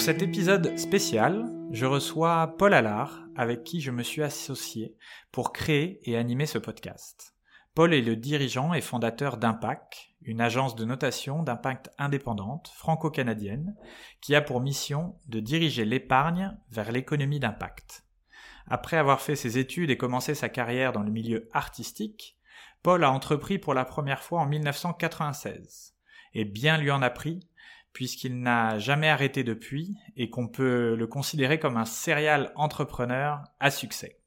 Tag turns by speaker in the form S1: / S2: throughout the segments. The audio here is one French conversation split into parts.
S1: Pour cet épisode spécial, je reçois Paul Allard, avec qui je me suis associé pour créer et animer ce podcast. Paul est le dirigeant et fondateur d'Impact, une agence de notation d'impact indépendante franco-canadienne qui a pour mission de diriger l'épargne vers l'économie d'impact. Après avoir fait ses études et commencé sa carrière dans le milieu artistique, Paul a entrepris pour la première fois en 1996. Et bien lui en a pris puisqu'il n'a jamais arrêté depuis et qu'on peut le considérer comme un serial entrepreneur à succès.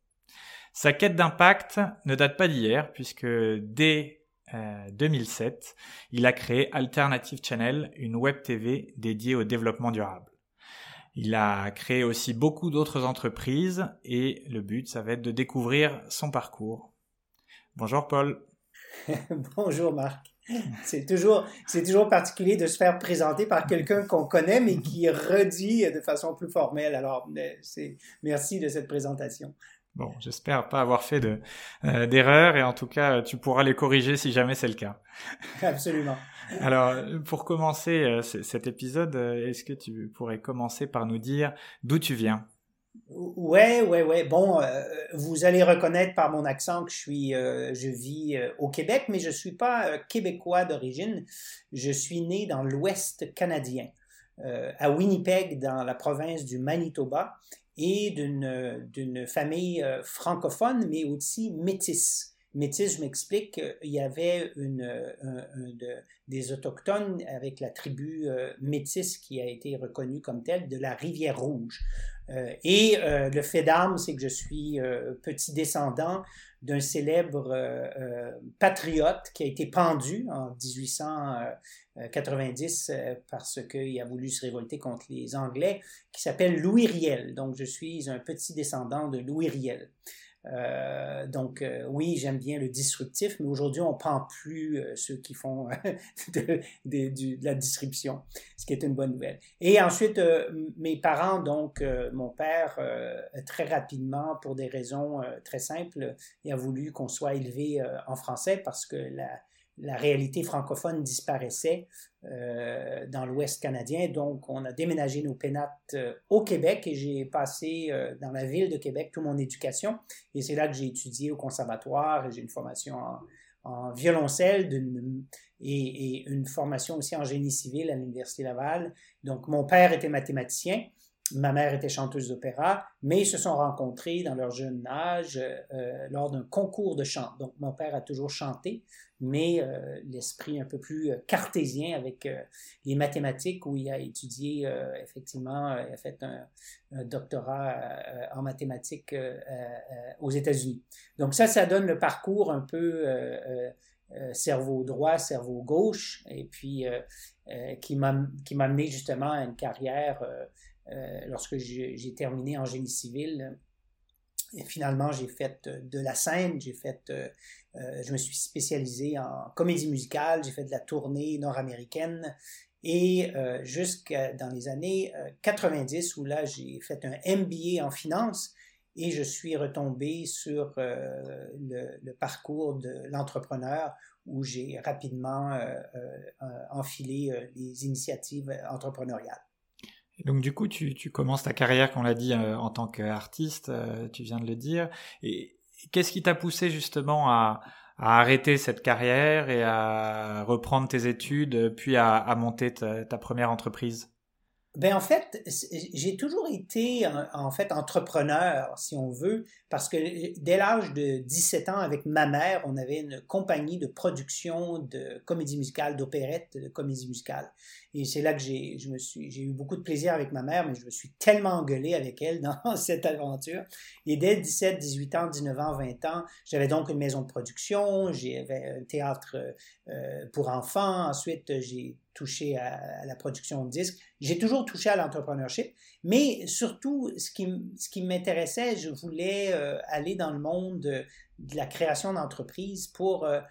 S1: Sa quête d'impact ne date pas d'hier, puisque dès 2007, euh, il a créé Alternative Channel, une web TV dédiée au développement durable. Il a créé aussi beaucoup d'autres entreprises et le but, ça va être de découvrir son parcours. Bonjour Paul.
S2: Bonjour Marc. C'est toujours, c'est toujours particulier de se faire présenter par quelqu'un qu'on connaît, mais qui redit de façon plus formelle. Alors, c'est, merci de cette présentation.
S1: Bon, j'espère pas avoir fait de, euh, d'erreurs et en tout cas, tu pourras les corriger si jamais c'est le cas.
S2: Absolument.
S1: Alors, pour commencer euh, cet épisode, euh, est-ce que tu pourrais commencer par nous dire d'où tu viens?
S2: Ouais, ouais, ouais. Bon, euh, vous allez reconnaître par mon accent que je suis, euh, je vis euh, au Québec, mais je suis pas québécois d'origine. Je suis né dans l'Ouest canadien, à Winnipeg, dans la province du Manitoba, et d'une famille francophone, mais aussi métisse. Métis, je m'explique, il y avait des autochtones avec la tribu métisse qui a été reconnue comme telle de la Rivière Rouge. Euh, et euh, le fait d'armes, c'est que je suis euh, petit descendant d'un célèbre patriote qui a été pendu en 1890 parce qu'il a voulu se révolter contre les Anglais, qui s'appelle Louis Riel. Donc, je suis un petit descendant de Louis Riel. Euh, donc euh, oui, j'aime bien le disruptif, mais aujourd'hui, on prend plus euh, ceux qui font de, de, la disruption, ce qui est une bonne nouvelle. Et ensuite, mes parents, donc mon père, très rapidement, pour des raisons très simples, il a voulu qu'on soit élevé en français parce que la, la réalité francophone disparaissait euh, dans l'Ouest canadien. Donc, on a déménagé nos pénates euh, au Québec et j'ai passé euh, dans la ville de Québec toute mon éducation. Et c'est là que j'ai étudié au conservatoire. J'ai une formation en, violoncelle et, et, une formation aussi en génie civil à l'Université Laval. Donc, mon père était mathématicien. Ma mère était chanteuse d'opéra, mais ils se sont rencontrés dans leur jeune âge euh, lors d'un concours de chant. Donc, mon père a toujours chanté, mais euh, l'esprit un peu plus euh, cartésien avec les mathématiques, où il a étudié, effectivement, il a fait un, un doctorat en mathématiques aux États-Unis. Donc, ça, ça donne le parcours un peu cerveau droit, cerveau gauche, et puis qui m'a amené justement à une carrière lorsque j'ai terminé en génie civil. Et finalement, j'ai fait euh, de la scène, j'ai fait, euh, je me suis spécialisé en comédie musicale, j'ai fait de la tournée nord-américaine et jusqu'à dans les années 90 où là j'ai fait un MBA en finance et je suis retombé sur le, parcours de l'entrepreneur où j'ai rapidement enfilé les initiatives entrepreneuriales.
S1: Donc du coup, tu, commences ta carrière, qu'on l'a dit, euh, en tant qu'artiste, euh, tu viens de le dire. Et qu'est-ce qui t'a poussé justement à, arrêter cette carrière et à reprendre tes études, puis à, à monter ta, ta, première entreprise?
S2: Ben en fait, j'ai toujours été en, fait entrepreneur, si on veut, parce que dès l'âge de 17 ans, avec ma mère, on avait une compagnie de production de comédie musicale, d'opérette, de comédie musicale. Et c'est là que j'ai, eu beaucoup de plaisir avec ma mère, mais je me suis tellement engueulé avec elle dans cette aventure. Et dès 17, 18 ans, 19 ans, 20 ans, j'avais donc une maison de production, j'avais un théâtre euh, pour enfants. Ensuite, j'ai touché à, la production de disques. J'ai toujours touché à l'entrepreneurship, mais surtout, ce qui, ce qui m'intéressait, je voulais euh, aller dans le monde de, la création d'entreprises pour euh,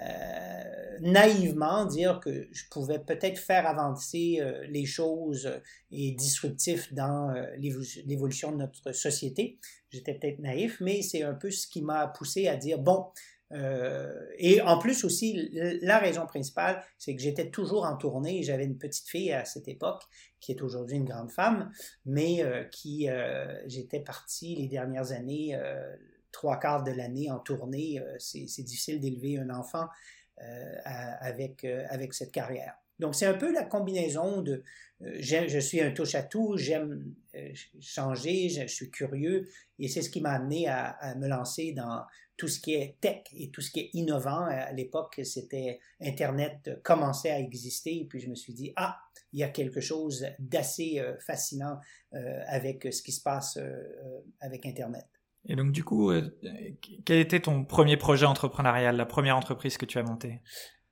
S2: euh, naïvement dire que je pouvais peut-être faire avancer les choses et disruptif dans l'évolution de notre société. J'étais peut-être naïf, mais c'est un peu ce qui m'a poussé à dire, bon, euh, et en plus aussi, la raison principale, c'est que j'étais toujours en tournée. J'avais une petite fille à cette époque, qui est aujourd'hui une grande femme, mais euh, qui, euh, j'étais parti les dernières années, trois quarts de l'année en tournée. c'est difficile d'élever un enfant avec, avec cette carrière. Donc, c'est un peu la combinaison de je suis un touche-à-tout, j'aime changer, je, suis curieux, et c'est ce qui m'a amené à, me lancer dans tout ce qui est tech et tout ce qui est innovant. À l'époque, c'était Internet commençait à exister et puis je me suis dit, ah, il y a quelque chose d'assez euh, fascinant euh, avec ce qui se passe euh, avec Internet.
S1: Et donc, du coup, quel était ton premier projet entrepreneurial, la première entreprise que tu as montée?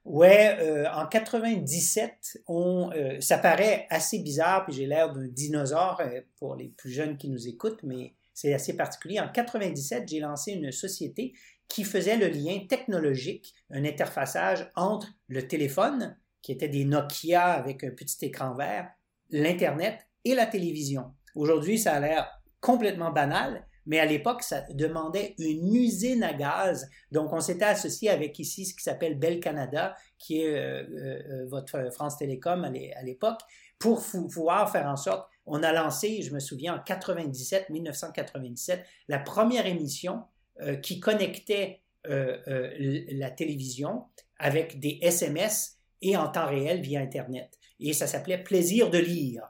S2: Ouais, en 97, on, ça paraît assez bizarre, puis j'ai l'air d'un dinosaure pour les plus jeunes qui nous écoutent, mais c'est assez particulier. En 97, j'ai lancé une société qui faisait le lien technologique, un interfaçage entre le téléphone, qui était des Nokia avec un petit écran vert, l'Internet et la télévision. Aujourd'hui, ça a l'air complètement banal, mais à l'époque, ça demandait une usine à gaz. Donc, on s'était associé avec ici ce qui s'appelle Bell Canada, qui est euh, euh, euh, votre France Télécom à l'époque, pour pouvoir faire en sorte on a lancé, je me souviens, en 97, 1997, la première émission qui connectait la télévision avec des SMS et en temps réel via Internet. Et ça s'appelait Plaisir de lire.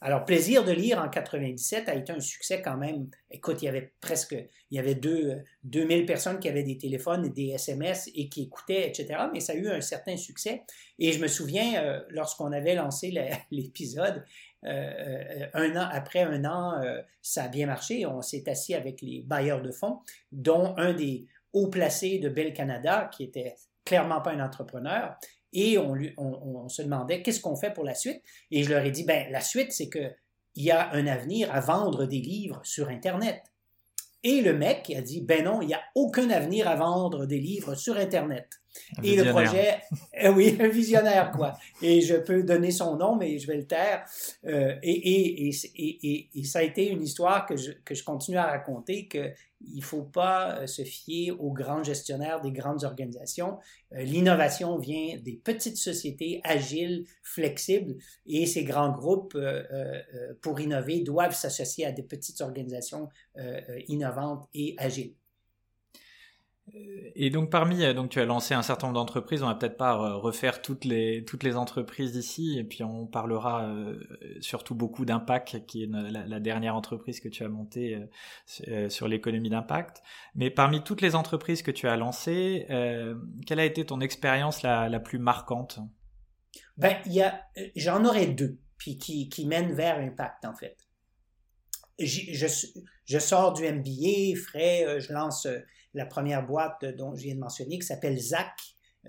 S2: Alors, Plaisir de lire en 97 a été un succès quand même. Écoute, il y avait presque, il y avait deux, 2000 personnes qui avaient des téléphones et des SMS et qui écoutaient, etc. Mais ça a eu un certain succès. Et je me souviens, lorsqu'on avait lancé l'épisode, euh, euh, un an après un an, euh, ça a bien marché. On s'est assis avec les bailleurs de fonds, dont un des hauts placés de Bell Canada, qui était clairement pas un entrepreneur. Et on, lui, on, se demandait qu'est-ce qu'on fait pour la suite? Et je leur ai dit, ben la suite, c'est que il y a un avenir à vendre des livres sur Internet. Et le mec a dit, ben non, il n'y a aucun avenir à vendre des livres sur Internet et le projet, euh, oui, un visionnaire, quoi. Et je peux donner son nom, mais je vais le taire. Euh, et, et, et, et, ça a été une histoire que je, que je continue à raconter, qu'il ne faut pas euh, se fier aux grands gestionnaires des grandes organisations. L'innovation vient des petites sociétés agiles, flexibles, et ces grands groupes, pour innover, doivent s'associer à des petites organisations innovantes et agiles.
S1: Et donc parmi, euh, donc tu as lancé un certain nombre d'entreprises, on va peut-être pas euh, refaire toutes les toutes les entreprises ici, et puis on parlera euh, surtout beaucoup d'Impact, qui est la, dernière entreprise que tu as montée sur l'économie d'impact. Mais parmi toutes les entreprises que tu as lancées, quelle a été ton expérience la, plus marquante?
S2: Ben il y a, j'en aurais deux, puis qui qui mènent vers Impact en fait. Je, je, sors du MBA, frais, je lance la première boîte dont je viens de mentionner, qui s'appelle ZAC,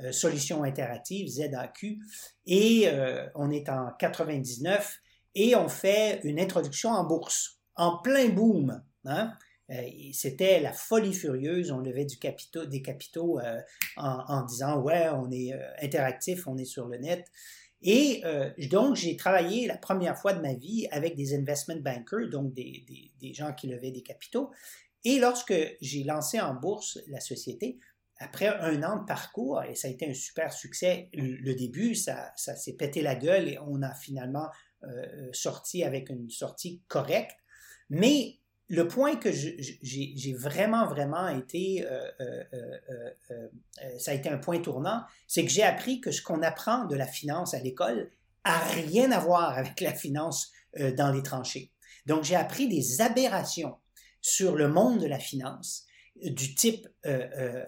S2: euh, Solutions Interactives, ZAQ. Et euh, on est en 99 et on fait une introduction en bourse, en plein boom. Hein. Euh, c'était la folie furieuse. On levait du capitaux, des capitaux en, disant ouais, on est interactif, on est sur le net. Et donc, j'ai travaillé la première fois de ma vie avec des investment bankers, donc des, des gens qui levaient des capitaux. Et lorsque j'ai lancé en bourse la société, après un an de parcours, et ça a été un super succès, le début, ça, s'est pété la gueule et on a finalement euh, sorti avec une sortie correcte. Mais le point que j'ai vraiment, vraiment été, euh, euh, ça a été un point tournant, c'est que j'ai appris que ce qu'on apprend de la finance à l'école a rien à voir avec la finance dans les tranchées. Donc, j'ai appris des aberrations sur le monde de la finance du type, euh, euh,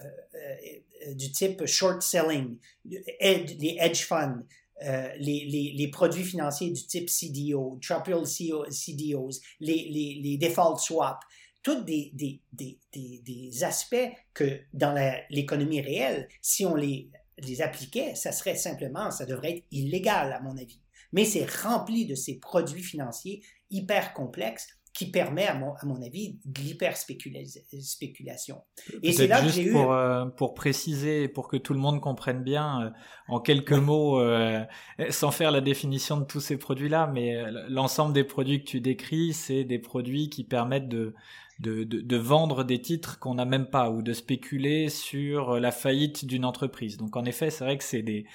S2: euh, du type short selling, les hedge funds, les, les, les, produits financiers du type CDO, triple CDOs, les, les, default swaps, tous des, des, des, des, aspects que dans l'économie réelle, si on les, les appliquait, ça serait simplement, ça devrait être illégal à mon avis. Mais c'est rempli de ces produits financiers hyper complexes qui permet, à mon, à mon avis, de l'hyperspéculation.
S1: Et c'est là que j'ai eu... Pour, euh, pour préciser, pour que tout le monde comprenne bien, euh, en quelques mots, euh, sans faire la définition de tous ces produits-là, mais l'ensemble des produits que tu décris, c'est des produits qui permettent de, de, de, de vendre des titres qu'on n'a même pas ou de spéculer sur la faillite d'une entreprise. Donc en effet, c'est vrai que c'est des,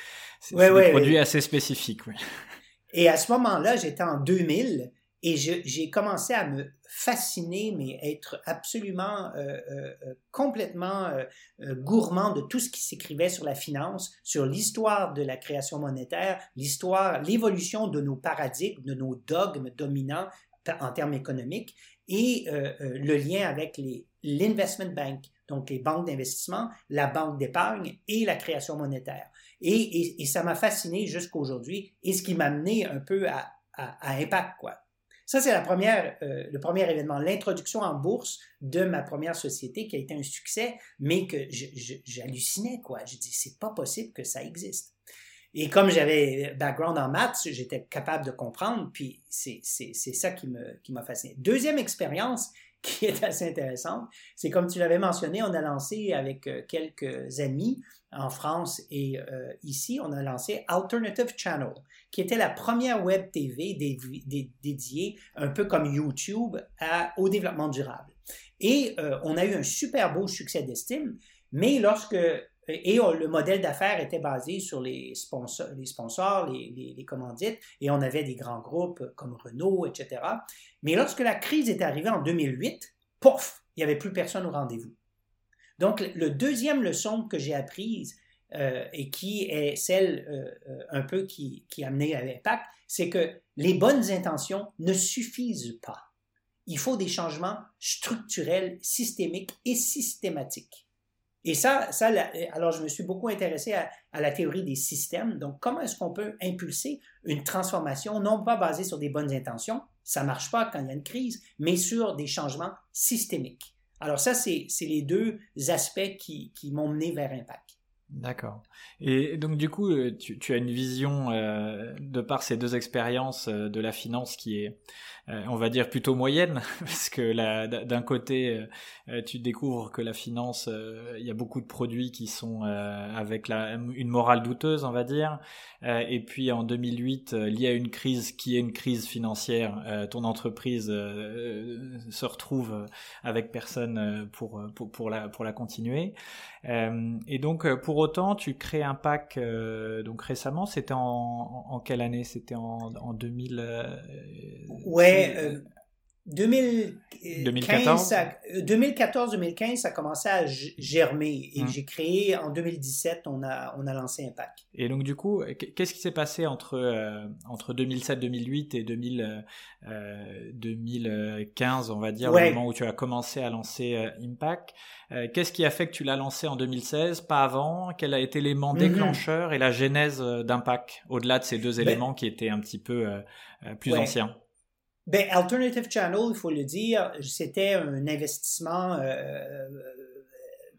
S1: des produits assez spécifiques. Oui.
S2: Et à ce moment-là, j'étais en 2000 et j'ai commencé à me fasciner, mais être absolument euh, euh, complètement euh, gourmand de tout ce qui s'écrivait sur la finance, sur l'histoire de la création monétaire, l'histoire, l'évolution de nos paradigmes, de nos dogmes dominants en termes économiques et le lien avec l'investment bank, donc les banques d'investissement, la banque d'épargne et la création monétaire. Et, ça m'a fasciné jusqu'à aujourd'hui et ce qui m'a amené un peu à, à Impact, quoi. Ça, c'est euh, le premier événement, l'introduction en bourse de ma première société qui a été un succès, mais que j'hallucinais, quoi. Je dis, c'est pas possible que ça existe. Et comme j'avais background en maths, j'étais capable de comprendre, puis c'est ça qui m'a qui fasciné. Deuxième expérience qui est assez intéressante, c'est comme tu l'avais mentionné, on a lancé avec euh, quelques amis en France et euh, ici, on a lancé Alternative Channel, qui était la première web TV dédiée, un peu comme YouTube, au développement durable. Et euh, on a eu un super beau succès d'estime, mais lorsque et le modèle d'affaires était basé sur les sponsors, les, commandites, et on avait des grands groupes comme Renault, etc. Mais lorsque la crise est arrivée en 2008, pouf, il n'y avait plus personne au rendez-vous. Donc, le deuxième leçon que j'ai apprise, euh, et qui est celle euh, euh, un peu qui, qui a amené à l'impact, c'est que les bonnes intentions ne suffisent pas. Il faut des changements structurels, systémiques et systématiques. Et ça, ça alors je me suis beaucoup intéressé à, la théorie des systèmes. Donc, comment est-ce qu'on peut impulser une transformation non pas basée sur des bonnes intentions, ça marche pas quand il y a une crise, mais sur des changements systémiques? Alors ça, c'est les deux aspects qui, m'ont mené vers Impact.
S1: D'accord. Et donc du coup, euh, tu, tu as une vision euh, de par ces deux expériences euh, de la finance qui est, on va dire, plutôt moyenne, parce que d'un côté, tu découvres que la finance, il y a beaucoup de produits qui sont avec la, une morale douteuse, on va dire. et puis en 2008, lié à une crise qui est une crise financière, ton entreprise se retrouve avec personne pour, pour, pour, la, pour la continuer. et donc pour autant, tu crées un pack euh, donc récemment. C'était en, quelle année? C'était en, en 2000. Euh,
S2: ouais. 2014, 2014-2015, ça commençait à germer et hum. j'ai créé en 2017, on a, on a lancé Impact.
S1: Et donc du coup, qu'est-ce qui s'est passé entre, euh, entre 2007-2008 et 2000, 2015, on va dire, au moment où tu as commencé à lancer Impact? Euh, qu'est-ce qui a fait que tu l'as lancé en 2016, pas avant? Quel a été l'élément mhm. déclencheur et la genèse euh, d'Impact, au-delà de ces deux ben éléments qui étaient un petit peu euh, plus anciens?
S2: Ben, Alternative Channel, il faut le dire, c'était un investissement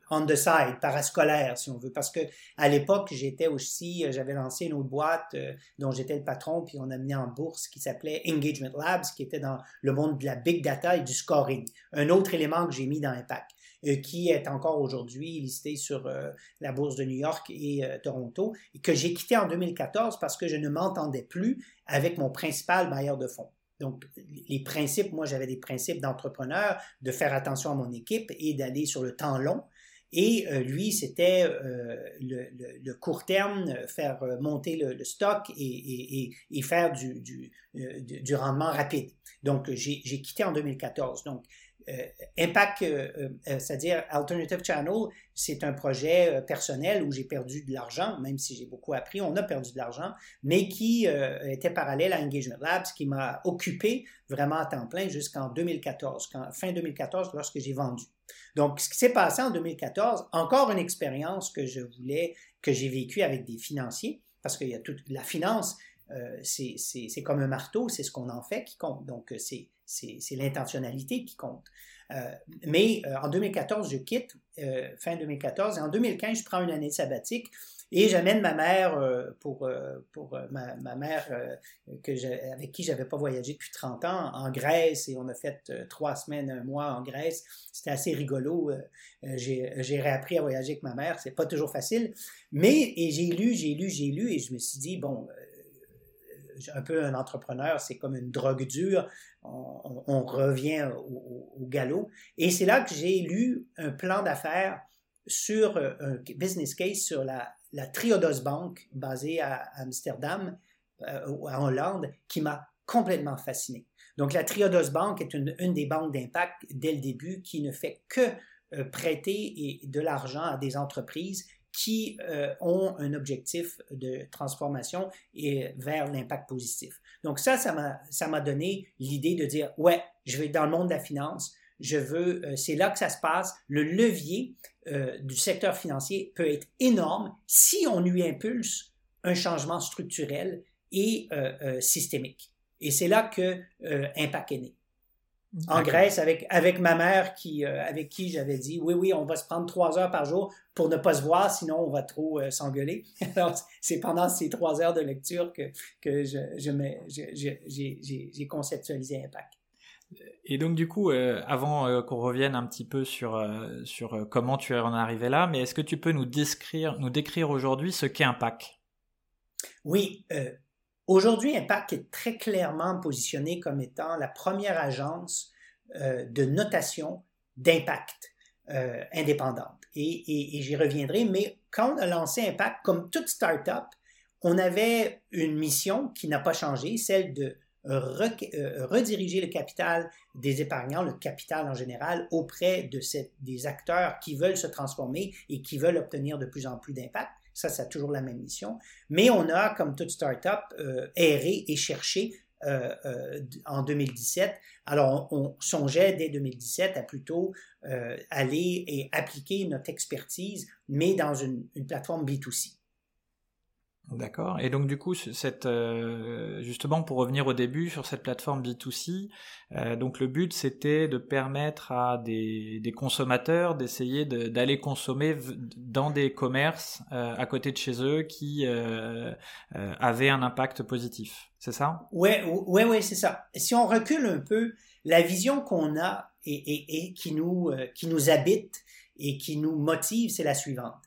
S2: on the side, parascolaire, si on veut. Parce que à l'époque, j'étais aussi, j'avais lancé une autre boîte dont j'étais le patron, puis on a mis en bourse qui s'appelait Engagement Labs, qui était dans le monde de la big data et du scoring. Un autre élément que j'ai mis dans Impact. Euh, qui est encore aujourd'hui listé sur euh, la bourse de New York et euh, Toronto, et que j'ai quitté en 2014 parce que je ne m'entendais plus avec mon principal bailleur de fonds. Donc, les principes, moi j'avais des principes d'entrepreneur, de faire attention à mon équipe et d'aller sur le temps long. Et lui, c'était le, court terme, faire monter le, stock et, faire du, du, du rendement rapide. Donc, j'ai quitté en 2014. Donc, Impact, c'est-à-dire Alternative Channel, c'est un projet personnel où j'ai perdu de l'argent, même si j'ai beaucoup appris, on a perdu de l'argent, mais qui était parallèle à Engagement Labs, qui m'a occupé vraiment à temps plein jusqu'en 2014, fin 2014, lorsque j'ai vendu. Donc, ce qui s'est passé en 2014, encore une expérience que je voulais, que j'ai vécue avec des financiers, parce qu'il y a toute la finance, euh, c'est comme un marteau, c'est ce qu'on en fait qui compte. Donc, c'est l'intentionnalité qui compte. Euh, mais euh, en 2014, je quitte, fin 2014, et en 2015, je prends une année sabbatique et j'amène ma mère euh, pour, euh, pour euh, ma, mère que avec qui j'avais pas voyagé depuis 30 ans en Grèce et on a fait trois semaines, un mois en Grèce. C'était assez rigolo. j'ai réappris à voyager avec ma mère. C'est pas toujours facile. Mais et j'ai lu, j'ai lu, j'ai lu et je me suis dit, bon, un peu un entrepreneur, c'est comme une drogue dure. On, revient au, galop. Et c'est là que j'ai lu un plan d'affaires sur un business case sur la, la Triodos Bank, basée à Amsterdam, euh, en Hollande, qui m'a complètement fasciné. Donc, la Triodos Bank est une, des banques d'impact dès le début qui ne fait que euh, prêter de l'argent à des entreprises qui euh, ont un objectif de transformation et vers l'impact positif. Donc ça, ça m'a donné l'idée de dire, ouais, je vais dans le monde de la finance, je veux, euh, c'est là que ça se passe. Le levier euh, du secteur financier peut être énorme si on lui impulse un changement structurel et euh, systémique. Et c'est là que Impact est né. En Grèce, avec, avec ma mère qui, avec qui j'avais dit oui, oui, on va se prendre trois heures par jour pour ne pas se voir, sinon on va trop s'engueuler. c'est pendant ces trois heures de lecture que, que je, j'ai conceptualisé Impact.
S1: Et donc du coup, euh, avant euh, qu'on revienne un petit peu sur, euh, sur comment tu es en arrivé là, mais est-ce que tu peux nous décrire, nous décrire aujourd'hui ce qu'est Impact?
S2: Oui, aujourd'hui Impact est très clairement positionné comme étant la première agence de notation d'impact indépendante. Et, et j'y reviendrai, mais quand on a lancé Impact, comme toute start-up, on avait une mission qui n'a pas changé, celle de euh, rediriger le capital des épargnants, le capital en général, auprès de des acteurs qui veulent se transformer et qui veulent obtenir de plus en plus d'impact. Ça, c'est toujours la même mission. Mais on a, comme toute start-up, euh, erré et cherché euh, en 2017. Alors, on, songeait dès 2017 à plutôt aller et appliquer notre expertise, mais dans une plateforme B2C.
S1: D'accord. Et donc du coup, cette, euh, justement pour revenir au début sur cette plateforme B2C, euh, donc le but c'était de permettre à des, des consommateurs d'essayer d'aller consommer dans des commerces euh, à côté de chez eux qui avaient un impact positif. C'est ça?
S2: Ouais, ouais, ouais, c'est ça. Si on recule un peu, la vision qu'on a et, et, et qui nous qui nous habite et qui nous motive, c'est la suivante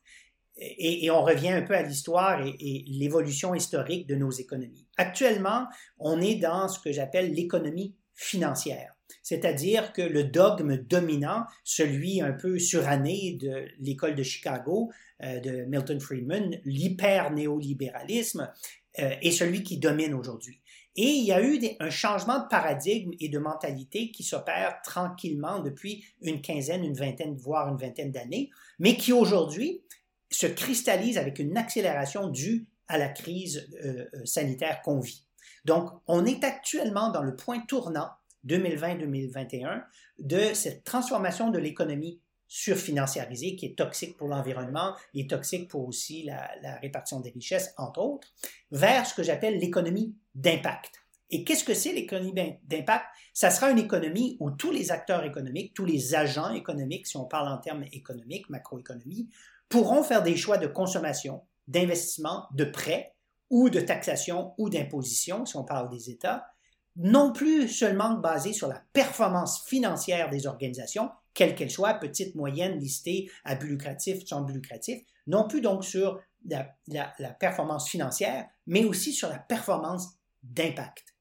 S2: et, on revient un peu à l'histoire et, l'évolution historique de nos économies. Actuellement, on est dans ce que j'appelle l'économie financière, c'est-à-dire que le dogme dominant, celui un peu suranné de l'école de Chicago, euh, de Milton Friedman, l'hyper-néolibéralisme, euh, est celui qui domine aujourd'hui. Et il y a eu un changement de paradigme et de mentalité qui s'opère tranquillement depuis une quinzaine, une vingtaine, voire une vingtaine d'années, mais qui aujourd'hui se cristallise avec une accélération due à la crise euh, euh, sanitaire qu'on vit. Donc, on est actuellement dans le point tournant 2020-2021 de cette transformation de l'économie surfinanciarisée qui est toxique pour l'environnement et toxique pour aussi la, la répartition des richesses, entre autres, vers ce que j'appelle l'économie d'impact. Et qu'est-ce que c'est l'économie d'impact? Ça sera une économie où tous les acteurs économiques, tous les agents économiques, si on parle en termes économiques, macroéconomie, pourront faire des choix de consommation, d'investissement, de prêt ou de taxation ou d'imposition, si on parle des États, non plus seulement basés sur la performance financière des organisations, quelle qu'elle soit, petite, moyenne, listée, à but lucratif, sans but lucratif, non plus donc sur la, la performance financière, mais aussi sur la performance d'impact.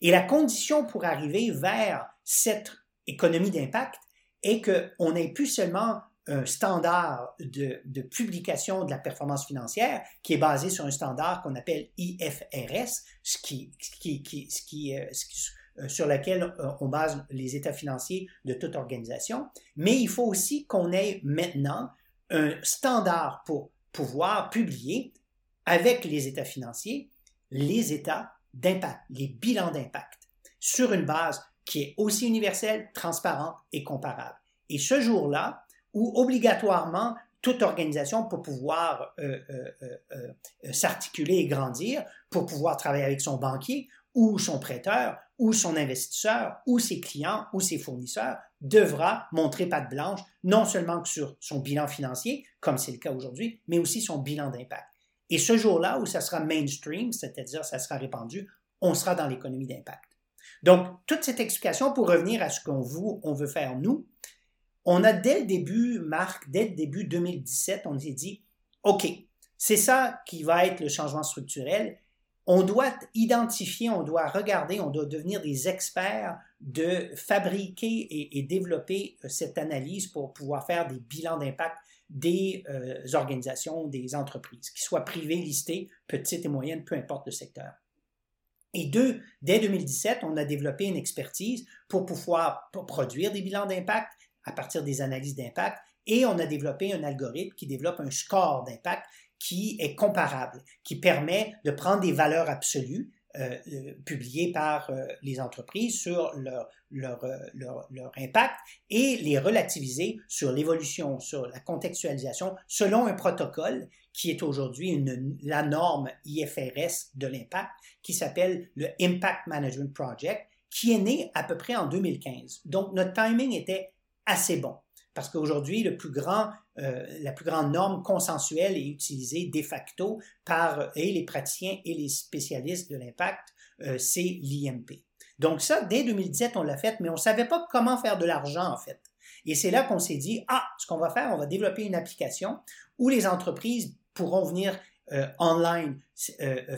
S2: Et la condition pour arriver vers cette économie d'impact est qu'on n'ait plus seulement un standard de, publication de la performance financière qui est basé sur un standard qu'on appelle IFRS, ce qui, qui, qui, ce qui, euh, sur laquelle on base les états financiers de toute organisation, mais il faut aussi qu'on ait maintenant un standard pour pouvoir publier avec les états financiers les états d'impact, les bilans d'impact, sur une base qui est aussi universelle, transparente et comparable. Et ce jour-là, où obligatoirement toute organisation pour pouvoir euh, euh, euh, s'articuler et grandir, pour pouvoir travailler avec son banquier ou son prêteur ou son investisseur ou ses clients ou ses fournisseurs devra montrer patte blanche, non seulement sur son bilan financier, comme c'est le cas aujourd'hui, mais aussi son bilan d'impact. Et ce jour-là où ça sera mainstream, c'est-à-dire ça sera répandu, on sera dans l'économie d'impact. Donc, toute cette explication pour revenir à ce qu'on on veut faire nous, on a dès le début, Marc, dès le début 2017, on s'est dit, OK, c'est ça qui va être le changement structurel. On doit identifier, on doit regarder, on doit devenir des experts de fabriquer et, développer euh, cette analyse pour pouvoir faire des bilans d'impact des euh, organisations, des entreprises, qu'ils soient privées, listées, petites et moyennes, peu importe le secteur. Et deux, dès 2017, on a développé une expertise pour pouvoir produire des bilans d'impact à partir des analyses d'impact et on a développé un algorithme qui développe un score d'impact qui est comparable, qui permet de prendre des valeurs absolues euh, euh, publiées par euh, les entreprises sur leur, leur, leur, leur, impact et les relativiser sur l'évolution, sur la contextualisation, selon un protocole qui est aujourd'hui la norme IFRS de l'impact, qui s'appelle le Impact Management Project, qui est né à peu près en 2015. Donc, notre timing était assez bon. Parce qu'aujourd'hui, euh, la plus grande norme consensuelle est utilisée de facto par et les praticiens et les spécialistes de l'impact, euh, c'est l'IMP. Donc ça, dès 2017, on l'a fait, mais on ne savait pas comment faire de l'argent, en fait. Et c'est là qu'on s'est dit, ah, ce qu'on va faire, on va développer une application où les entreprises pourront venir euh, online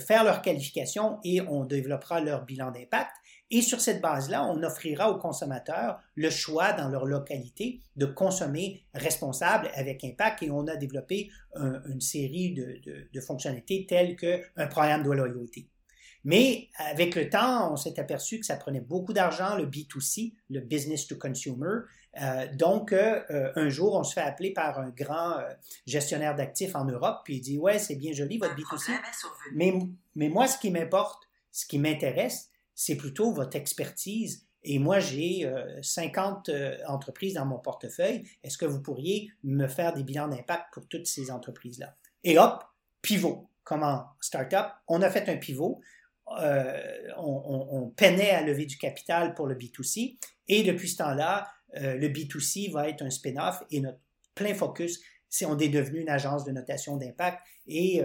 S2: faire leur qualification et on développera leur bilan d'impact. Et sur cette base-là, on offrira aux consommateurs le choix dans leur localité de consommer responsable avec impact et on a développé une série de, fonctionnalités telles qu'un programme de loyauté. Mais avec le temps, on s'est aperçu que ça prenait beaucoup d'argent, le B2C, le business to consumer. Euh, donc, euh, euh, un jour, on se fait appeler par un grand gestionnaire d'actifs en Europe, puis il dit, ouais, c'est bien joli votre B2C, mais, mais moi, ce qui m'importe, ce qui m'intéresse, c'est plutôt votre expertise. Et moi, j'ai 50 euh, euh, entreprises dans mon portefeuille. Est-ce que vous pourriez me faire des bilans d'impact pour toutes ces entreprises-là? Et hop, pivot. Comment startup? On a fait un pivot. Euh, on, peinait à lever du capital pour le B2C. Et depuis ce temps-là, le B2C va être un spin-off et notre plein focus, c'est on est devenu une agence de notation d'impact et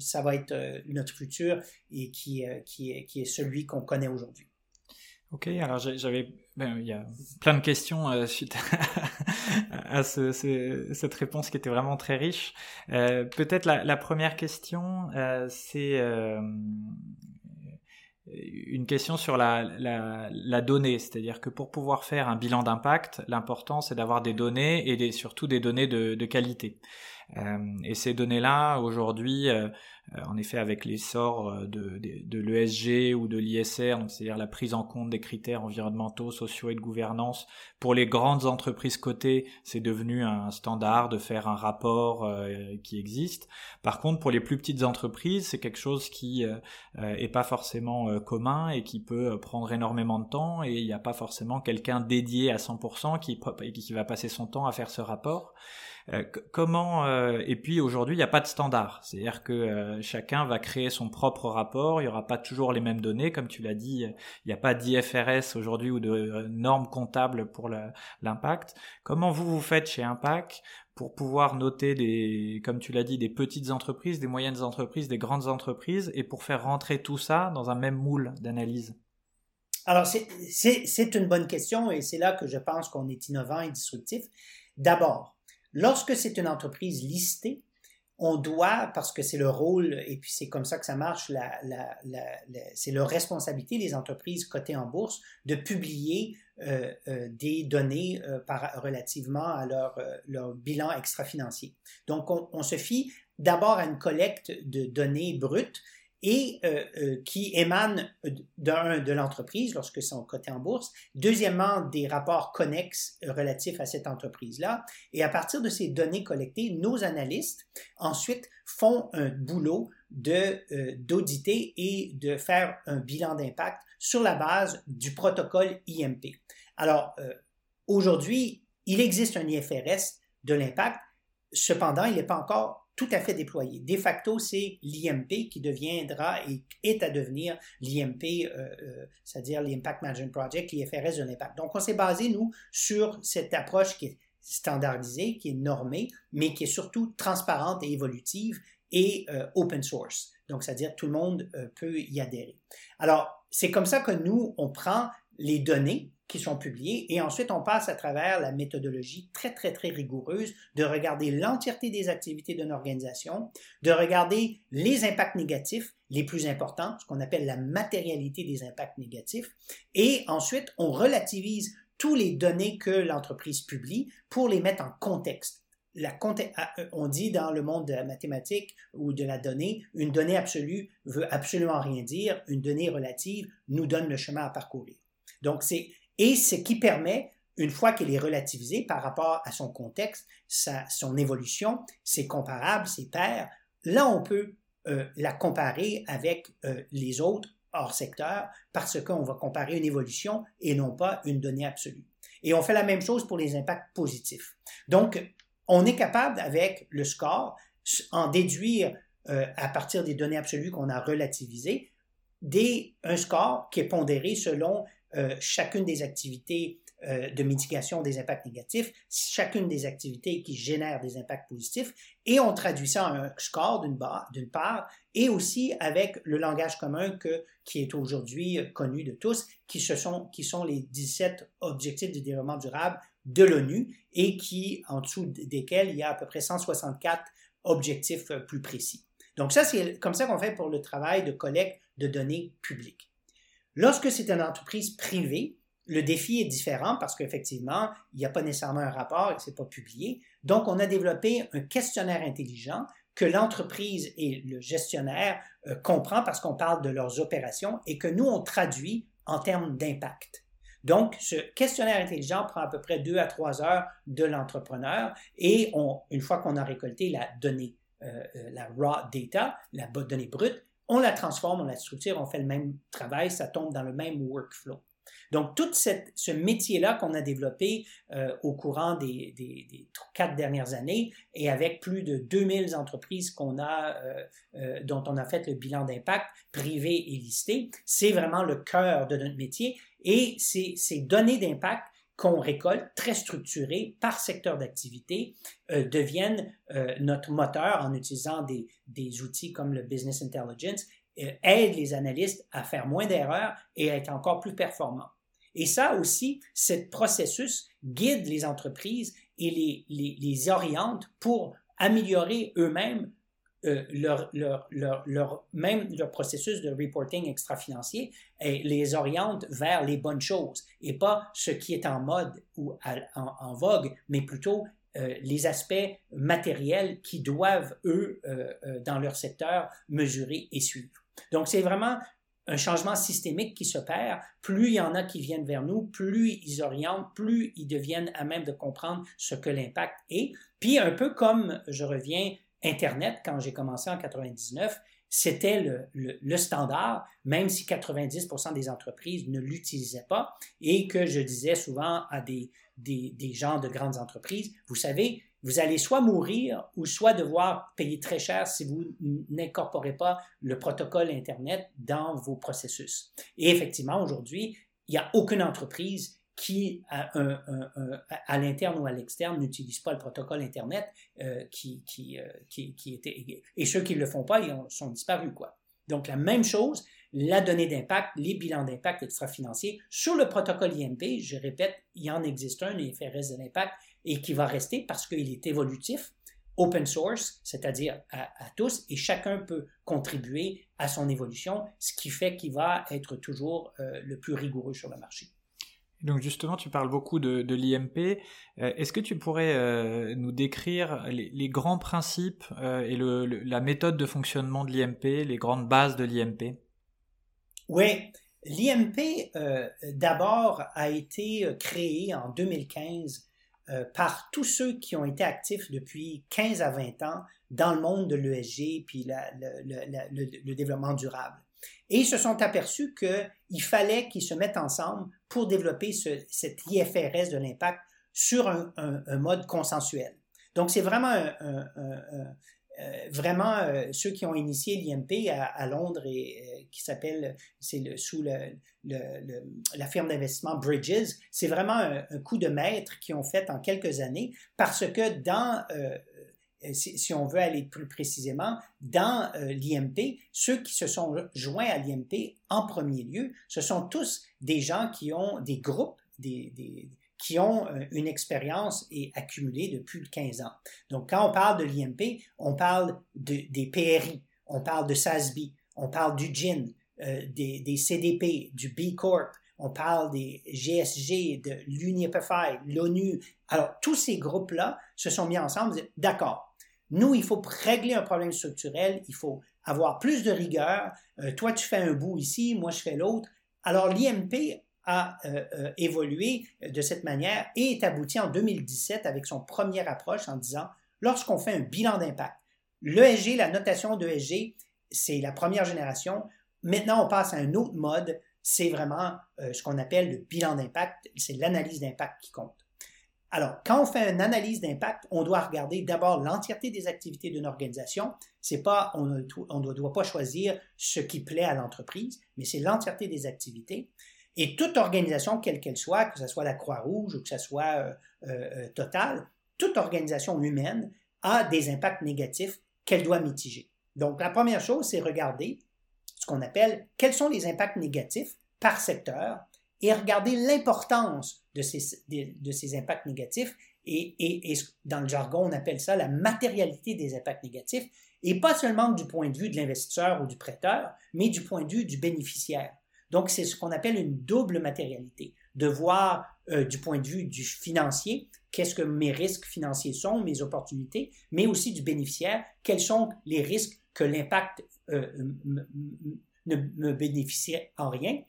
S2: ça va être euh, notre futur et qui, euh, est, celui qu'on connaît aujourd'hui.
S1: Ok, alors j'avais, ben, il y a plein de questions euh, suite à ce, cette réponse qui était vraiment très riche. Peut-être la, première question, c'est une question sur la, la, donnée, c'est-à-dire que pour pouvoir faire un bilan d'impact, l'important c'est d'avoir des données et surtout des données de qualité. Euh, et ces données-là, aujourd'hui, euh, euh, en effet, avec l'essor de, de, de l'ESG ou de l'ISR, c'est-à-dire la prise en compte des critères environnementaux, sociaux et de gouvernance, pour les grandes entreprises cotées, c'est devenu un standard de faire un rapport qui existe. Par contre, pour les plus petites entreprises, c'est quelque chose qui est pas forcément commun et qui peut prendre énormément de temps et il n'y a pas forcément quelqu'un dédié à 100% qui, qui va passer son temps à faire ce rapport. Euh, comment euh, et puis aujourd'hui il n'y a pas de standard, c'est-à-dire que euh, chacun va créer son propre rapport. Il n'y aura pas toujours les mêmes données, comme tu l'as dit. Il n'y a pas d'IFRS aujourd'hui ou de normes comptables pour l'impact. Comment vous vous faites chez Impact pour pouvoir noter des, comme tu l'as dit, des petites entreprises, des moyennes entreprises, des grandes entreprises, et pour faire rentrer tout ça dans un même moule d'analyse?
S2: Alors, c'est une bonne question, et c'est là que je pense qu'on est innovant et disruptif. D'abord, Lorsque c'est une entreprise listée, on doit, parce que c'est le rôle, et puis c'est comme ça que ça marche, c'est leur responsabilité, les entreprises cotées en bourse, de publier euh, euh, des données euh, relativement à leur bilan extra-financier. Donc, on, se fie d'abord à une collecte de données brutes et euh, euh, qui émanent d'un de l'entreprise lorsque sont cotés en bourse, deuxièmement des rapports connexes relatifs à cette entreprise-là, et à partir de ces données collectées, nos analystes ensuite font un boulot de d'auditer et de faire un bilan d'impact sur la base du protocole IMP. Alors aujourd'hui, il existe un IFRS de l'impact, cependant, il n'est pas encore tout à fait déployé. De facto, c'est l'IMP qui deviendra et est à devenir l'IMP, euh, euh, c'est-à-dire l'Impact Management Project, l'IFRS de l'impact. Donc, on s'est basé, nous, sur cette approche qui est standardisée, qui est normée, mais qui est surtout transparente et évolutive et euh, open source. Donc, c'est-à-dire tout le monde peut y adhérer. Alors, c'est comme ça que nous, on prend les données qui sont publiés et ensuite on passe à travers la méthodologie très très très rigoureuse de regarder l'entièreté des activités d'une organisation, de regarder les impacts négatifs les plus importants, ce qu'on appelle la matérialité des impacts négatifs et ensuite on relativise tous les données que l'entreprise publie pour les mettre en contexte. Ah, euh, on dit dans le monde de la mathématique ou de la donnée, une donnée absolue veut absolument rien dire, une donnée relative nous donne le chemin à parcourir. Donc, c'est et ce qui permet, une fois qu'elle est relativisée par rapport à son contexte, sa, son évolution, c'est comparable, c'est pair, là on peut euh, la comparer avec euh, les autres hors secteur parce qu'on va comparer une évolution et non pas une donnée absolue. Et on fait la même chose pour les impacts positifs. Donc, on est capable, avec le score, en déduire euh, à partir des données absolues qu'on a relativisées, des, un score qui est pondéré selon chacune des activités euh, de mitigation des impacts négatifs, chacune des activités qui génèrent des impacts positifs, et on traduit ça en un score d'une part, et aussi avec le langage commun qui est aujourd'hui connu de tous, qui, sont, qui sont les 17 objectifs de développement durable de l'ONU, et qui, en dessous desquels il y a à peu près 164 objectifs euh, plus précis. Donc ça, c'est comme ça qu'on fait pour le travail de collecte de données publiques. Lorsque c'est une entreprise privée, le défi est différent parce qu'effectivement, il n'y a pas nécessairement un rapport et ce n'est pas publié. Donc, on a développé un questionnaire intelligent que l'entreprise et le gestionnaire euh, comprend parce qu'on parle de leurs opérations et que nous, on traduit en termes d'impact. Donc, ce questionnaire intelligent prend à peu près deux à trois heures de l'entrepreneur et on, une fois qu'on a récolté la donnée, euh, euh, la raw data, la donnée brute, on la transforme, on la structure, on fait le même travail, ça tombe dans le même workflow. Donc, tout ce métier-là qu'on a développé euh, au courant des, quatre dernières années et avec plus de 2000 entreprises a, euh, euh, dont on a fait le bilan d'impact privé et listé, c'est vraiment le cœur de notre métier et ces données d'impact qu'on récolte, très structurées par secteur d'activité, euh, deviennent euh, notre moteur en utilisant des, des, outils comme le Business Intelligence, euh, aident les analystes à faire moins d'erreurs et à être encore plus performants. Et ça aussi, ce processus guide les entreprises et les, les, les oriente pour améliorer eux-mêmes euh, leur, même leur processus de reporting extra-financier les oriente vers les bonnes choses et pas ce qui est en mode ou en, vogue, mais plutôt euh, les aspects matériels qui doivent, eux, euh, dans leur secteur, mesurer et suivre. Donc, c'est vraiment un changement systémique qui s'opère. Plus il y en a qui viennent vers nous, plus ils orientent, plus ils deviennent à même de comprendre ce que l'impact est. Puis, un peu comme, je reviens Internet, quand j'ai commencé en 99, c'était le, standard, même si 90% des entreprises ne l'utilisaient pas et que je disais souvent à des, des, des, gens de grandes entreprises, vous savez, vous allez soit mourir ou soit devoir payer très cher si vous n'incorporez pas le protocole Internet dans vos processus. Et effectivement, aujourd'hui, il n'y a aucune entreprise qui, à, à l'interne ou à l'externe, n'utilisent pas le protocole Internet euh, qui, qui, euh, était... Et ceux qui ne le font pas, ils sont disparus, quoi. Donc, la même chose, la donnée d'impact, les bilans d'impact extra-financiers sur le protocole IMP, je répète, il en existe un, le FRS de l'impact, et qui va rester parce qu'il est évolutif, open source, c'est-à-dire à, à, tous, et chacun peut contribuer à son évolution, ce qui fait qu'il va être toujours euh, le plus rigoureux sur le marché.
S1: Donc justement, tu parles beaucoup de, l'IMP. Est-ce que tu pourrais nous décrire les, grands principes et la méthode de fonctionnement de l'IMP, les grandes bases de l'IMP
S2: Oui, l'IMP d'abord a été créé en 2015 par tous ceux qui ont été actifs depuis 15 à 20 ans dans le monde de l'ESG puis le, développement durable. Et ils se sont aperçus qu'il fallait qu'ils se mettent ensemble pour développer ce, cet IFRS de l'impact sur un, mode consensuel. Donc, c'est vraiment, euh, vraiment euh, ceux qui ont initié l'IMP à, Londres et euh, qui s'appelle, c'est sous la firme d'investissement Bridges, c'est vraiment un, coup de maître qu'ils ont fait en quelques années parce que dans si, on veut aller plus précisément, dans euh, l'IMP, ceux qui se sont joints à l'IMP en premier lieu, ce sont tous des gens qui ont des groupes, qui ont euh, une expérience et accumulée depuis 15 ans. Donc, quand on parle de l'IMP, on parle des PRI, on parle de SASB, on parle du GIN, des, CDP, du B Corp, on parle des GSG, de l'UNIPFI, l'ONU. Alors, tous ces groupes-là se sont mis ensemble d'accord, nous, il faut régler un problème structurel, il faut avoir plus de rigueur. Euh, toi, tu fais un bout ici, moi, je fais l'autre. Alors, l'IMP a euh, euh, évolué de cette manière et est abouti en 2017 avec son première approche en disant, lorsqu'on fait un bilan d'impact, l'ESG, la notation d'ESG, c'est la première génération. Maintenant, on passe à un autre mode, c'est vraiment ce qu'on appelle le bilan d'impact, c'est l'analyse d'impact qui compte. Alors, quand on fait une analyse d'impact, on doit regarder d'abord l'entièreté des activités d'une organisation. C'est pas, on ne doit pas choisir ce qui plaît à l'entreprise, mais c'est l'entièreté des activités. Et toute organisation, quelle qu'elle soit, que ce soit la Croix-Rouge ou que ce soit euh, euh, euh, Total, toute organisation humaine a des impacts négatifs qu'elle doit mitiger. Donc, la première chose, c'est regarder ce qu'on appelle quels sont les impacts négatifs par secteur et regarder l'importance de ces, impacts négatifs. Et, dans le jargon, on appelle ça la matérialité des impacts négatifs, et pas seulement du point de vue de l'investisseur ou du prêteur, mais du point de vue du bénéficiaire. Donc, c'est ce qu'on appelle une double matérialité, de voir euh, du point de vue du financier, qu'est-ce que mes risques financiers sont, mes opportunités, mais aussi du bénéficiaire, quels sont les risques que l'impact euh, ne me bénéficie en rien,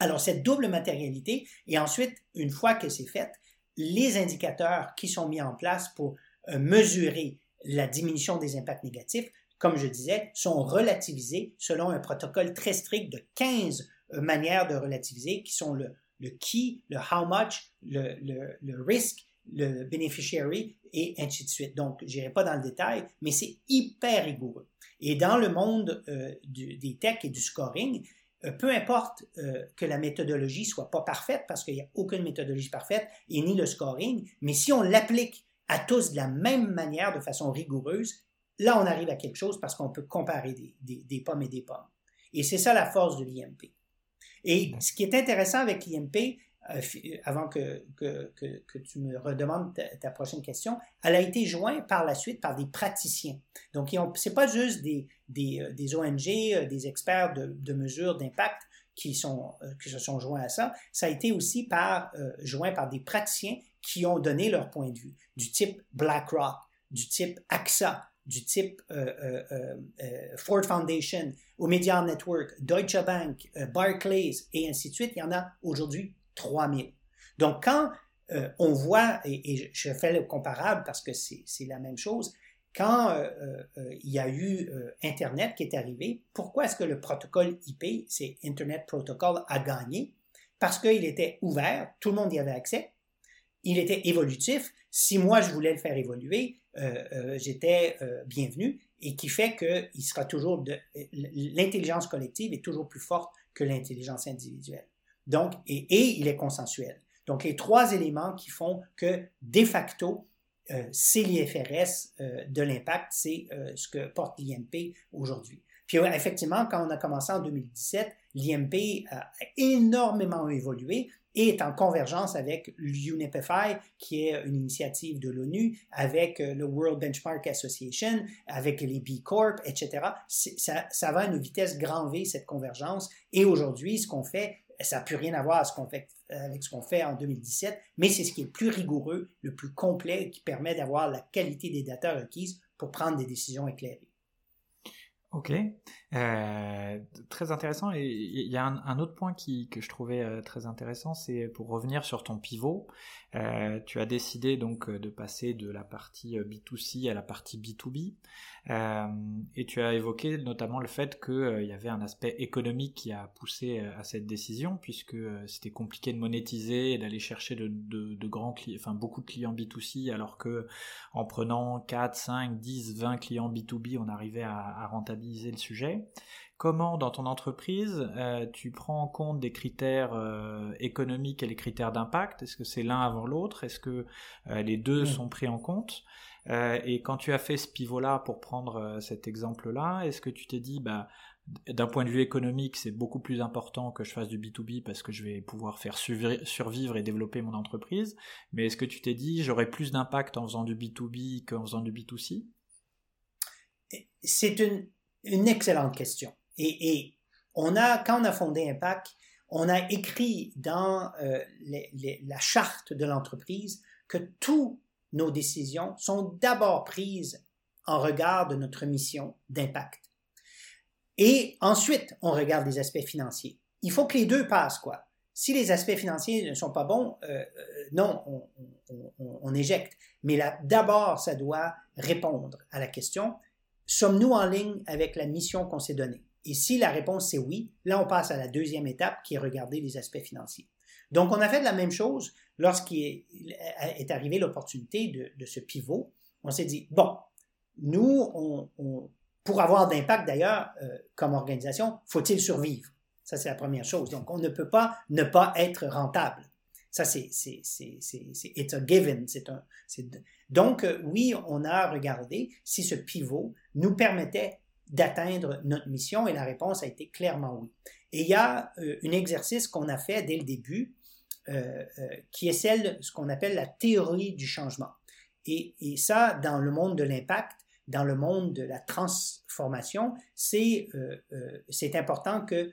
S2: alors, cette double matérialité, et ensuite, une fois que c'est fait, les indicateurs qui sont mis en place pour euh, mesurer la diminution des impacts négatifs, comme je disais, sont relativisés selon un protocole très strict de 15 euh, manières de relativiser, qui sont le, le qui, le how much, le, le, le risk, le beneficiary et ainsi de suite. Donc, je n'irai pas dans le détail, mais c'est hyper rigoureux. Et dans le monde euh, des techs et du scoring, peu importe euh, que la méthodologie soit pas parfaite, parce qu'il n'y a aucune méthodologie parfaite, et ni le scoring, mais si on l'applique à tous de la même manière, de façon rigoureuse, là, on arrive à quelque chose parce qu'on peut comparer des, pommes et des pommes. Et c'est ça la force de l'IMP. Et ce qui est intéressant avec l'IMP, euh, avant que, que, que, tu me redemandes ta, prochaine question, elle a été jointe par la suite par des praticiens. Donc, ce n'est pas juste des, des, euh, des ONG, euh, des experts de, de mesures d'impact qui, qui se sont joints à ça. Ça a été aussi par, joint par des praticiens qui ont donné leur point de vue, du type BlackRock, du type AXA, du type Ford Foundation, Media Network, Deutsche Bank, Barclays et ainsi de suite. Il y en a aujourd'hui 3000. Donc, quand euh, on voit, et, je fais le comparable parce que c'est la même chose, quand euh, euh, il y a eu Internet qui est arrivé, pourquoi est-ce que le protocole IP, c'est Internet Protocol, a gagné? Parce qu'il était ouvert, tout le monde y avait accès, il était évolutif. Si moi je voulais le faire évoluer, j'étais bienvenu et qui fait qu'il sera toujours l'intelligence collective est toujours plus forte que l'intelligence individuelle. Donc, et, il est consensuel. Donc, les trois éléments qui font que, de facto, euh, c'est l'IFRS euh, de l'impact, c'est euh, ce que porte l'IMP aujourd'hui. Puis effectivement, quand on a commencé en 2017, l'IMP a énormément évolué et est en convergence avec l'UNEPFI, qui est une initiative de l'ONU, avec le World Benchmark Association, avec les B Corp, etc. Ça, ça va à une vitesse grand V, cette convergence. Et aujourd'hui, ce qu'on fait, ça n'a plus rien à voir fait, avec ce qu'on fait en 2017, mais c'est ce qui est le plus rigoureux, le plus complet, qui permet d'avoir la qualité des data requises pour prendre des décisions éclairées.
S1: Ok, euh, très intéressant. Et il y a un, autre point qui, que je trouvais euh, très intéressant, c'est pour revenir sur ton pivot. Euh, tu as décidé donc de passer de la partie B2C à la partie B2B. et tu as évoqué notamment le fait qu'il y avait un aspect économique qui a poussé à cette décision, puisque c'était compliqué de monétiser et d'aller chercher de, de, grands clients, enfin beaucoup de clients B2C, alors que en prenant 4, 5, 10, 20 clients B2B, on arrivait à, à rentabiliser le sujet. Comment dans ton entreprise euh, tu prends en compte des critères euh, économiques et les critères d'impact? Est-ce que c'est l'un avant l'autre? Est-ce que euh, les deux sont pris en compte? Et quand tu as fait ce pivot-là pour prendre cet exemple-là, est-ce que tu t'es dit bah d'un point de vue économique, c'est beaucoup plus important que je fasse du B2B parce que je vais pouvoir faire survivre et développer mon entreprise? Mais est-ce que tu t'es dit j'aurai plus d'impact en faisant du B2B qu'en faisant du B2C
S2: C'est une une excellente question. Et, on a, quand on a fondé Impact, on a écrit dans euh, la charte de l'entreprise que toutes nos décisions sont d'abord prises en regard de notre mission d'impact. Et ensuite, on regarde les aspects financiers. Il faut que les deux passent, quoi. Si les aspects financiers ne sont pas bons, euh, euh, non, on, on éjecte. Mais d'abord, ça doit répondre à la question Sommes-nous en ligne avec la mission qu'on s'est donnée? Et si la réponse c'est oui, là on passe à la deuxième étape qui est regarder les aspects financiers. Donc on a fait la même chose lorsqu'il est, arrivé l'opportunité de, ce pivot. On s'est dit, bon, nous, pour avoir d'impact d'ailleurs euh, comme organisation, faut-il survivre? Ça, c'est la première chose. Donc on ne peut pas ne pas être rentable. Ça, c'est, it's a given. Un, donc, euh, oui, on a regardé si ce pivot nous permettait d'atteindre notre mission et la réponse a été clairement oui. Et il y a euh, un exercice qu'on a fait dès le début euh, qui est celle, ce qu'on appelle la théorie du changement. Et, et ça, dans le monde de l'impact, dans le monde de la transformation, c'est important que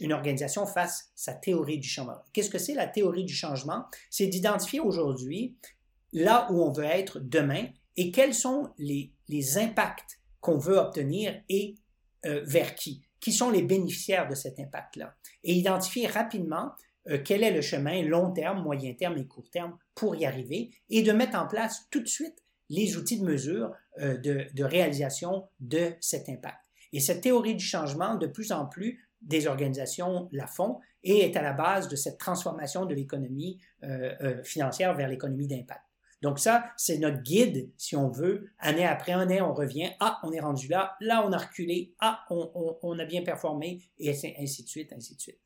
S2: une organisation fasse sa théorie du changement. Qu'est-ce que c'est la théorie du changement? C'est d'identifier aujourd'hui là où on veut être demain et quels sont les, impacts qu'on veut obtenir et euh, vers qui, qui sont les bénéficiaires de cet impact-là? Et identifier rapidement euh, quel est le chemin long terme, moyen terme et court terme pour y arriver et de mettre en place tout de suite les outils de mesure euh, de, de réalisation de cet impact. Et cette théorie du changement, de plus en plus, des organisations la font et est à la base de cette transformation de l'économie financière vers l'économie d'impact. Donc ça, c'est notre guide, si on veut. Année après année, on revient. Ah, on est rendu là. Là, on a reculé. Ah, on, a bien performé. Et ainsi de suite, ainsi de suite.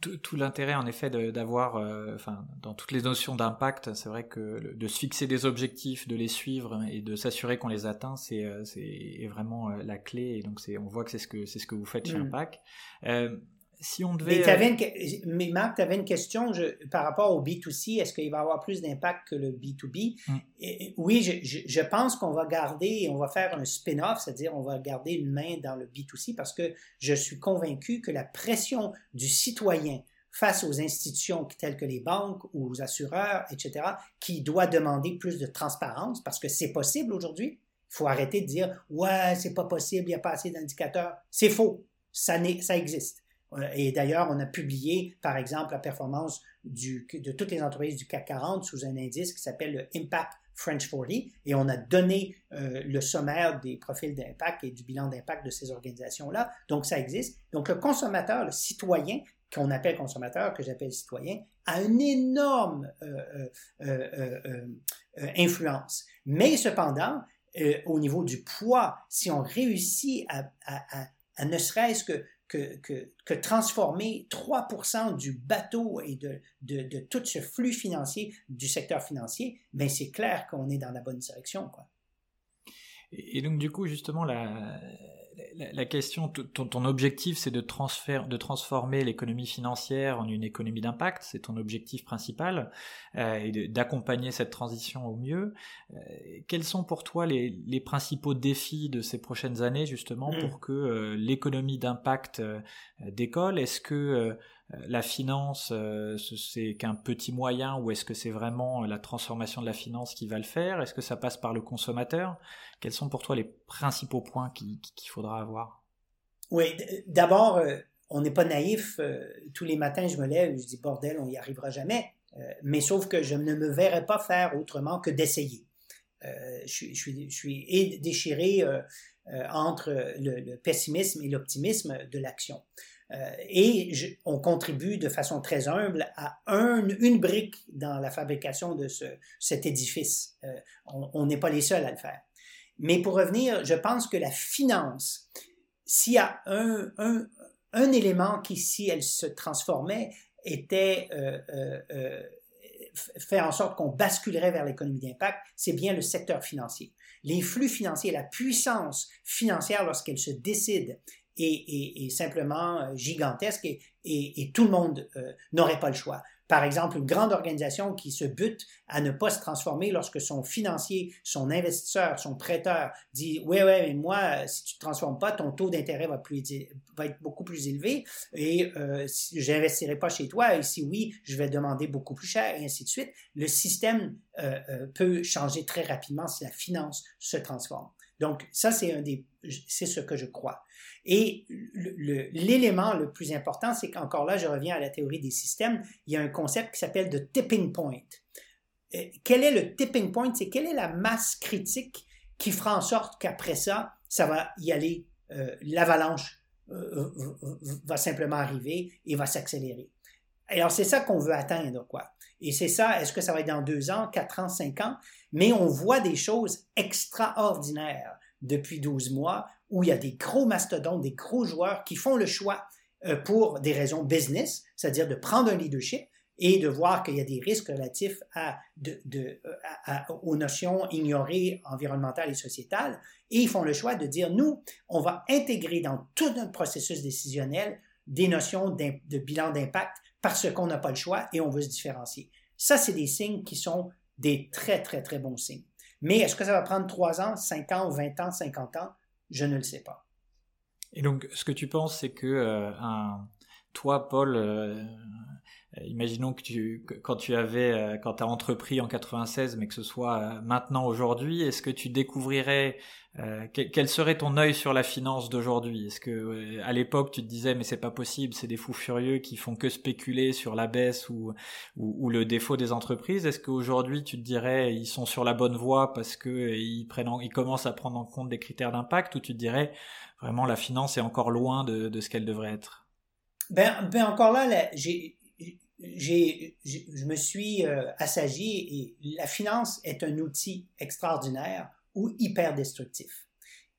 S1: Tout, l'intérêt, en effet, d'avoir, euh, enfin, dans toutes les notions d'impact, c'est vrai que de se fixer des objectifs, de les suivre et de s'assurer qu'on les atteint, c'est euh, vraiment euh, la clé. Et donc, on voit que c'est ce que c'est ce que vous faites chez mmh. Impact
S2: si on devait. Mais, euh, mais Marc, tu avais une question par rapport au B2C. Est-ce qu'il va avoir plus d'impact que le B2B? Mm. oui, je, je, pense qu'on va garder, on va faire un spin-off, c'est-à-dire on va garder une main dans le B2C parce que je suis convaincu que la pression du citoyen face aux institutions telles que les banques ou aux assureurs, etc., qui doit demander plus de transparence parce que c'est possible aujourd'hui. Il faut arrêter de dire ouais, c'est pas possible, il n'y a pas assez d'indicateurs. C'est faux. Ça, ça existe. Euh, et d'ailleurs, on a publié, par exemple, la performance de toutes les entreprises du CAC 40 sous un indice qui s'appelle le Impact French 40, et on a donné euh, le sommaire des profils d'impact et du bilan d'impact de ces organisations-là. Donc, ça existe. Donc, le consommateur, le citoyen, qu'on appelle consommateur, que j'appelle citoyen, a une énorme euh, influence. Mais cependant, au niveau du poids, si on réussit à ne serait-ce que que, transformer 3 du bateau et de, de, tout ce flux financier du secteur financier, mais c'est clair qu'on est dans la bonne direction. Quoi.
S1: Et donc du coup, justement, la, la, question, ton, objectif, c'est de, de transformer l'économie financière en une économie d'impact, c'est ton objectif principal, euh, et d'accompagner cette transition au mieux. Euh, quels sont pour toi les, principaux défis de ces prochaines années, justement, mmh. pour que euh, l'économie d'impact décolle? Est-ce que la finance, c'est qu'un petit moyen, ou est-ce que c'est vraiment la transformation de la finance qui va le faire? Est-ce que ça passe par le consommateur? Quels sont pour toi les principaux points qu'il faudra
S2: Oui, d'abord, euh, on n'est pas naïf. Euh, tous les matins, je me lève et je dis bordel, on n'y arrivera jamais. Euh, mais sauf que je ne me verrai pas faire autrement que d'essayer. Je, suis, déchiré entre le, pessimisme et l'optimisme de l'action. et on contribue de façon très humble à une brique dans la fabrication de ce, cet édifice. on n'est pas les seuls à le faire. Mais pour revenir, je pense que la finance, s'il y a un, élément qui, si elle se transformait, était euh, euh, euh faire en sorte qu'on basculerait vers l'économie d'impact, c'est bien le secteur financier. Les flux financiers, la puissance financière lorsqu'elle se décide est, simplement gigantesque et, tout le monde n'aurait pas le choix. Par exemple, une grande organisation qui se bute à ne pas se transformer lorsque son financier, son investisseur, son prêteur dit Ouais, ouais, mais moi, si tu ne te transformes pas, ton taux d'intérêt va, être beaucoup plus élevé et euh, je n'investirai pas chez toi. Et si oui, je vais demander beaucoup plus cher et ainsi de suite. Le système euh, euh, peut changer très rapidement si la finance se transforme. Donc, ça, c'est un des, c'est ce que je crois. Et l'élément le, plus important, c'est qu'encore là, je reviens à la théorie des systèmes, il y a un concept qui s'appelle de tipping point. Euh, quel est le tipping point? C'est quelle est la masse critique qui fera en sorte qu'après ça, ça va y aller, euh, l'avalanche euh, va simplement arriver et va s'accélérer. Alors, c'est ça qu'on veut atteindre, quoi. Et c'est ça, est-ce que ça va être dans deux ans, quatre ans, cinq ans? Mais on voit des choses extraordinaires depuis 12 mois où il y a des gros mastodontes, des gros joueurs qui font le choix euh, pour des raisons business, c'est-à-dire de prendre un leadership et de voir qu'il y a des risques relatifs de, aux notions ignorées environnementales et sociétales. Et ils font le choix de dire, nous, on va intégrer dans tout notre processus décisionnel des notions de bilan d'impact parce qu'on n'a pas le choix et on veut se différencier. Ça, c'est des signes qui sont des très, très, très bons signes. Mais est-ce que ça va prendre 3 ans, 5 ans, 20 ans, 50 ans? Je ne le sais pas.
S1: Et donc, ce que tu penses, c'est que euh, un, toi, Paul, euh, imaginons que tu, quand tu avais, euh, quand as entrepris en 96, mais que ce soit maintenant aujourd'hui, est-ce que tu découvrirais quel, serait ton œil sur la finance d'aujourd'hui? Est-ce que à l'époque tu te disais mais c'est pas possible, c'est des fous furieux qui font que spéculer sur la baisse ou, ou, le défaut des entreprises. Est-ce qu'aujourd'hui tu te dirais ils sont sur la bonne voie parce que ils prennent, ils commencent à prendre en compte des critères d'impact ou tu te dirais vraiment la finance est encore loin de, de ce qu'elle devrait être?
S2: Ben, ben encore là, j'ai, je me suis euh, assagi et la finance est un outil extraordinaire ou hyper destructif.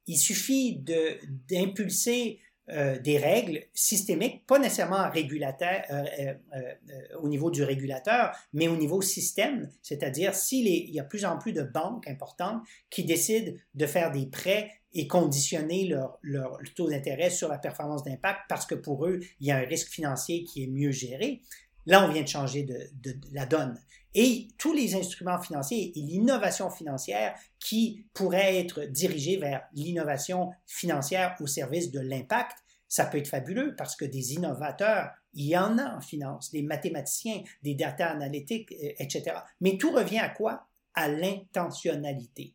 S2: Il suffit de, d'impulser euh, des règles systémiques, pas nécessairement régulataires euh, euh, au niveau du régulateur, mais au niveau système, c'est-à-dire s'il y a plus en plus de banques importantes qui décident de faire des prêts et conditionner leur taux d'intérêt sur la performance d'impact parce que pour eux, il y a un risque financier qui est mieux géré. Là, on vient de changer de, la donne. Et tous les instruments financiers et l'innovation financière qui pourraient être dirigés vers l'innovation financière au service de l'impact, ça peut être fabuleux parce que des innovateurs, il y en a en finance, des mathématiciens, des data analytiques, euh, etc. Mais tout revient à quoi? À l'intentionnalité.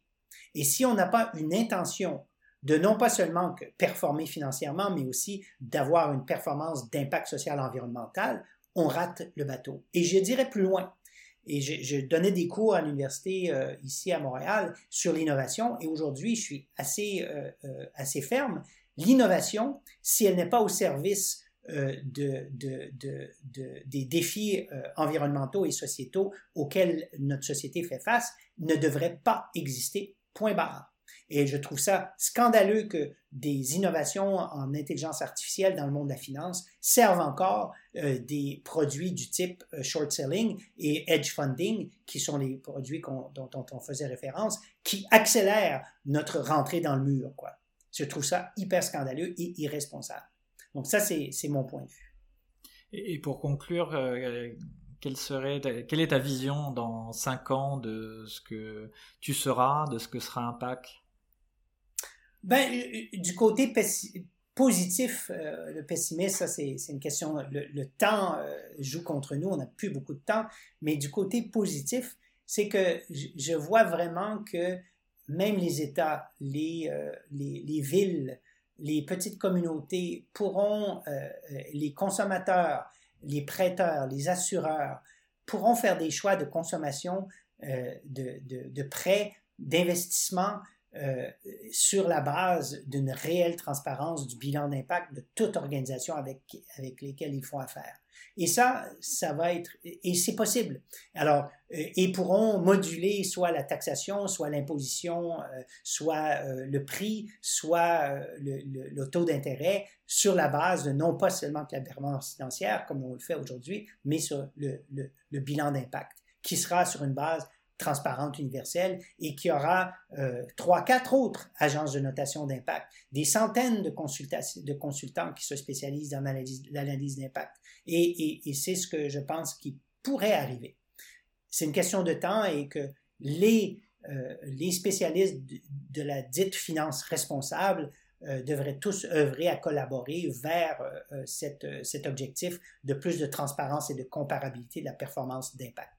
S2: Et si on n'a pas une intention de non pas seulement performer financièrement, mais aussi d'avoir une performance d'impact social environnemental, on rate le bateau. Et je dirais plus loin. Et je, donnais des cours à l'université euh, ici à Montréal sur l'innovation et aujourd'hui je suis assez, euh, assez ferme. L'innovation, si elle n'est pas au service de, de, de, des défis environnementaux et sociétaux auxquels notre société fait face, ne devrait pas exister Point barre. Et je trouve ça scandaleux que des innovations en intelligence artificielle dans le monde de la finance servent encore euh, des produits du type euh, short selling et edge funding, qui sont les produits dont, on faisait référence, qui accélèrent notre rentrée dans le mur. Je trouve ça hyper scandaleux et irresponsable. Donc ça, c'est mon point de vue.
S1: Et pour conclure, euh, quelle, serait, quelle est ta vision dans cinq ans de ce que tu seras, de ce que sera Impact?
S2: Ben, du côté positif, euh, le pessimiste, ça c'est une question, le, temps euh, joue contre nous, on n'a plus beaucoup de temps, mais du côté positif, c'est que je vois vraiment que même les États, les, euh, les, les, villes, les petites communautés pourront, les consommateurs, les prêteurs, les assureurs, pourront faire des choix de consommation, de, de, de prêts, d'investissement euh, sur la base d'une réelle transparence du bilan d'impact de toute organisation avec, avec lesquelles ils font affaire. Et ça, ça va être, et c'est possible. Alors, euh, ils pourront moduler soit la taxation, soit l'imposition, euh, soit le prix, soit le, taux d'intérêt sur la base de non pas seulement de la performance financière, comme on le fait aujourd'hui, mais sur le bilan d'impact, qui sera sur une base transparente universelle et qui aura euh, trois, quatre autres agences de notation d'impact, des centaines de, consultants qui se spécialisent dans l'analyse d'impact. Et, c'est ce que je pense qui pourrait arriver. C'est une question de temps et que les, euh, spécialistes de, la dite finance responsable euh, devraient tous œuvrer à collaborer vers cet objectif de plus de transparence et de comparabilité de la performance d'impact.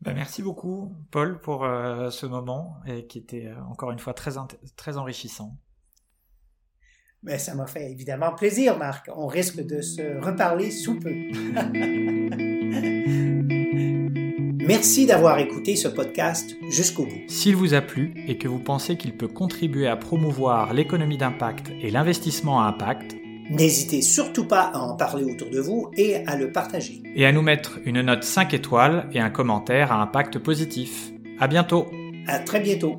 S1: Bah, merci beaucoup, Paul, pour euh, ce moment et qui était euh, encore une fois très, très enrichissant.
S2: Mais ça m'a fait évidemment plaisir, Marc. On risque de se reparler sous peu. Merci d'avoir écouté ce podcast jusqu'au bout.
S1: S'il vous a plu et que vous pensez qu'il peut contribuer à promouvoir l'économie d'impact et l'investissement à impact,
S2: N'hésitez surtout pas à en parler autour de vous et à le partager.
S1: Et à nous mettre une note 5 étoiles et un commentaire à impact positif. À bientôt.
S2: À très bientôt.